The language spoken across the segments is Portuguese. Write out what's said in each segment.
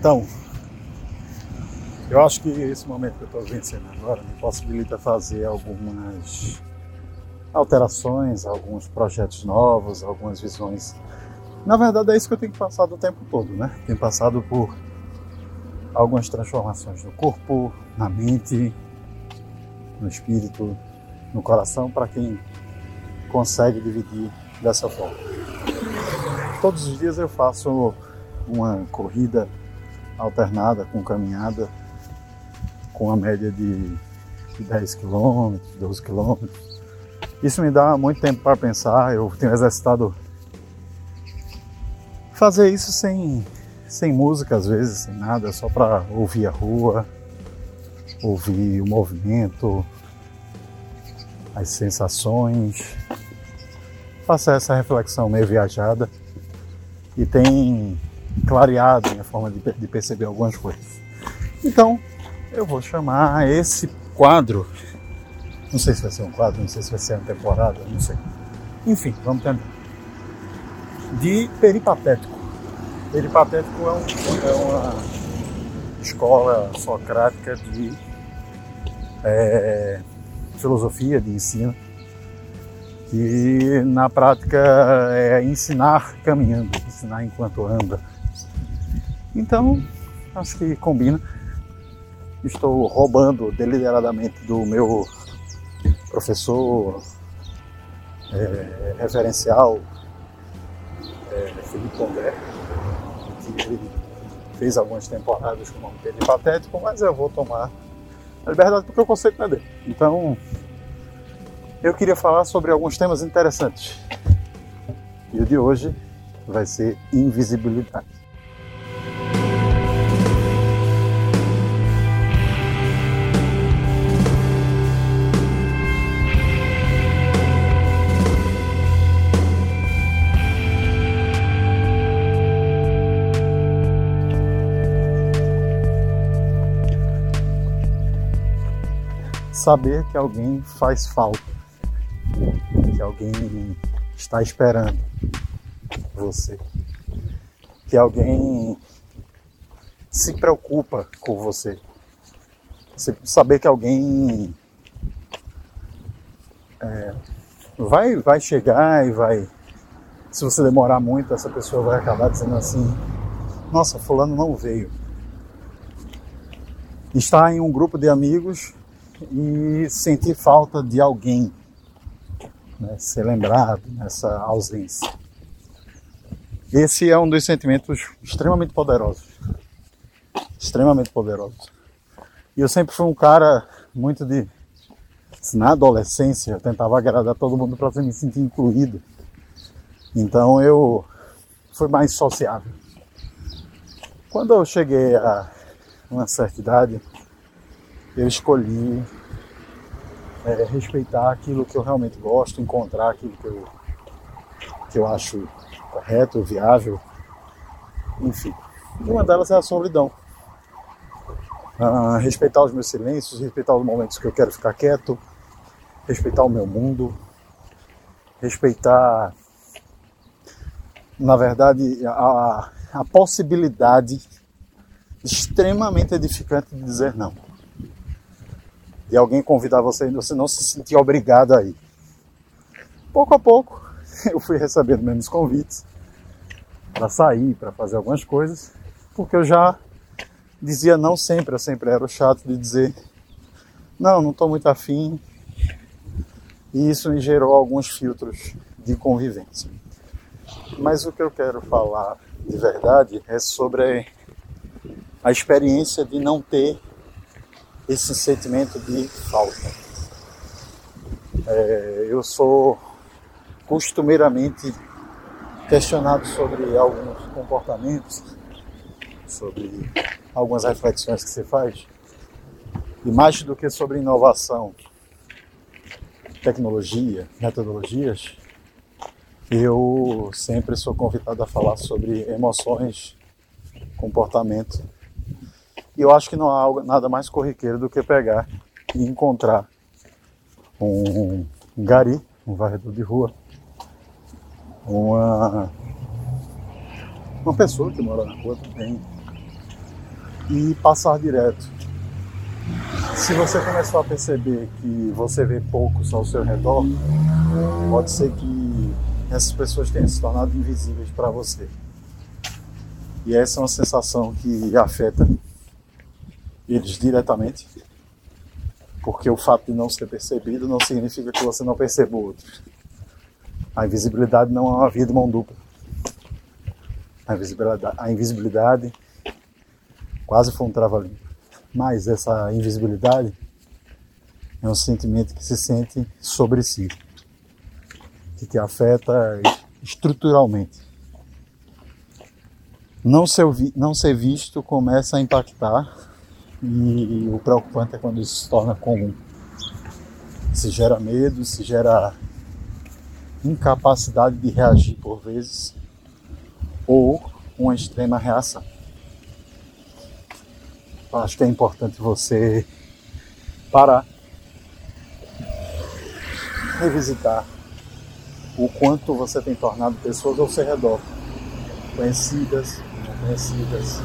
Então, eu acho que esse momento que eu estou vencendo agora me possibilita fazer algumas alterações, alguns projetos novos, algumas visões. Na verdade, é isso que eu tenho passado o tempo todo, né? Tenho passado por algumas transformações no corpo, na mente, no espírito, no coração, para quem consegue dividir dessa forma. Todos os dias eu faço uma corrida alternada com caminhada, com uma média de 10 km, 12 km. Isso me dá muito tempo para pensar. Eu tenho exercitado fazer isso sem, sem música, às vezes, sem nada, só para ouvir a rua, ouvir o movimento, as sensações. Faça essa reflexão meio viajada e tem clareado minha forma de, de perceber algumas coisas. Então, eu vou chamar esse quadro, não sei se vai ser um quadro, não sei se vai ser uma temporada, não sei. Enfim, vamos tentar. De peripatético. Peripatético é, um, é uma escola socrática de é, filosofia, de ensino, que na prática é ensinar caminhando, ensinar enquanto anda. Então, acho que combina. Estou roubando deliberadamente do meu professor é, referencial, é, Felipe André, que ele fez algumas temporadas com o nome dele patético, mas eu vou tomar a liberdade porque o conceito não é. Então, eu queria falar sobre alguns temas interessantes. E o de hoje vai ser invisibilidade. Saber que alguém faz falta, que alguém está esperando você, que alguém se preocupa com você, saber que alguém é, vai, vai chegar e vai. Se você demorar muito, essa pessoa vai acabar dizendo assim: Nossa, Fulano não veio. Está em um grupo de amigos e sentir falta de alguém, né, ser lembrado nessa ausência. Esse é um dos sentimentos extremamente poderosos. Extremamente poderosos. E eu sempre fui um cara muito de. Na adolescência, eu tentava agradar todo mundo para me sentir incluído. Então eu fui mais sociável. Quando eu cheguei a uma certa idade, eu escolhi é, respeitar aquilo que eu realmente gosto, encontrar aquilo que eu, que eu acho correto, viável, enfim. E uma delas é a solidão. Ah, respeitar os meus silêncios, respeitar os momentos que eu quero ficar quieto, respeitar o meu mundo, respeitar, na verdade, a, a possibilidade extremamente edificante de dizer não e alguém convidar você e você não se sentir obrigado a ir. Pouco a pouco eu fui recebendo menos convites para sair, para fazer algumas coisas, porque eu já dizia não sempre, eu sempre era o chato de dizer não, não estou muito afim. E isso me gerou alguns filtros de convivência. Mas o que eu quero falar de verdade é sobre a experiência de não ter esse sentimento de falta. É, eu sou costumeiramente questionado sobre alguns comportamentos, sobre algumas reflexões que você faz, e mais do que sobre inovação, tecnologia, metodologias, eu sempre sou convidado a falar sobre emoções, comportamento. E eu acho que não há nada mais corriqueiro do que pegar e encontrar um gari, um varredor de rua, uma, uma pessoa que mora na rua também, e passar direto. Se você começou a perceber que você vê poucos ao seu redor, pode ser que essas pessoas tenham se tornado invisíveis para você. E essa é uma sensação que afeta eles diretamente, porque o fato de não ser percebido não significa que você não perceba o outro. A invisibilidade não é uma via de mão dupla. A invisibilidade, a invisibilidade quase foi um trava-língua. Mas essa invisibilidade é um sentimento que se sente sobre si, que te afeta estruturalmente. Não ser, não ser visto começa a impactar e o preocupante é quando isso se torna comum. Se gera medo, se gera incapacidade de reagir por vezes ou uma extrema reação. Eu acho que é importante você parar, revisitar o quanto você tem tornado pessoas ao seu redor, conhecidas, não conhecidas,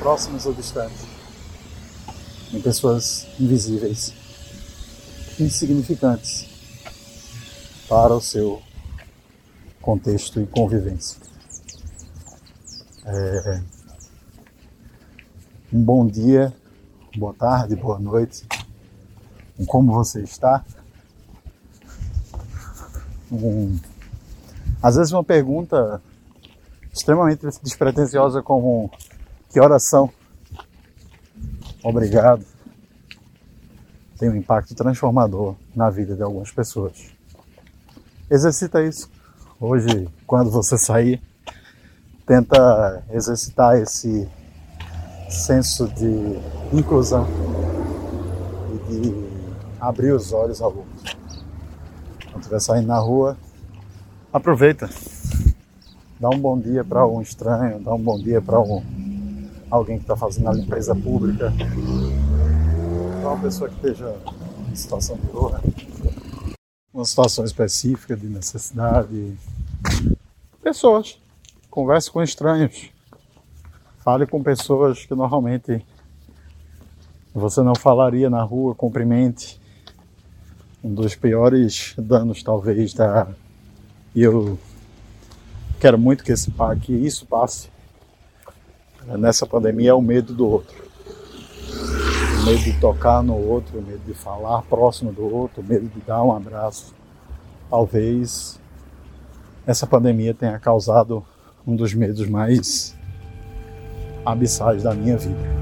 próximas ou distantes, em pessoas invisíveis, insignificantes para o seu contexto e convivência. É, um bom dia, boa tarde, boa noite. Como você está? Um, às vezes uma pergunta extremamente despretensiosa como que oração? Obrigado. Tem um impacto transformador na vida de algumas pessoas. Exercita isso. Hoje, quando você sair, tenta exercitar esse senso de inclusão e de abrir os olhos ao outro. Quando estiver saindo na rua, aproveita. Dá um bom dia para um estranho, dá um bom dia para um, alguém que está fazendo a limpeza pública, para uma pessoa que esteja em situação de rua, uma situação específica de necessidade. Pessoas. Converse com estranhos. Fale com pessoas que normalmente você não falaria na rua, cumprimente. Um dos piores danos, talvez, da. E eu quero muito que, esse, que isso passe nessa pandemia é o medo do outro. O medo de tocar no outro, o medo de falar próximo do outro, o medo de dar um abraço. Talvez essa pandemia tenha causado um dos medos mais abissais da minha vida.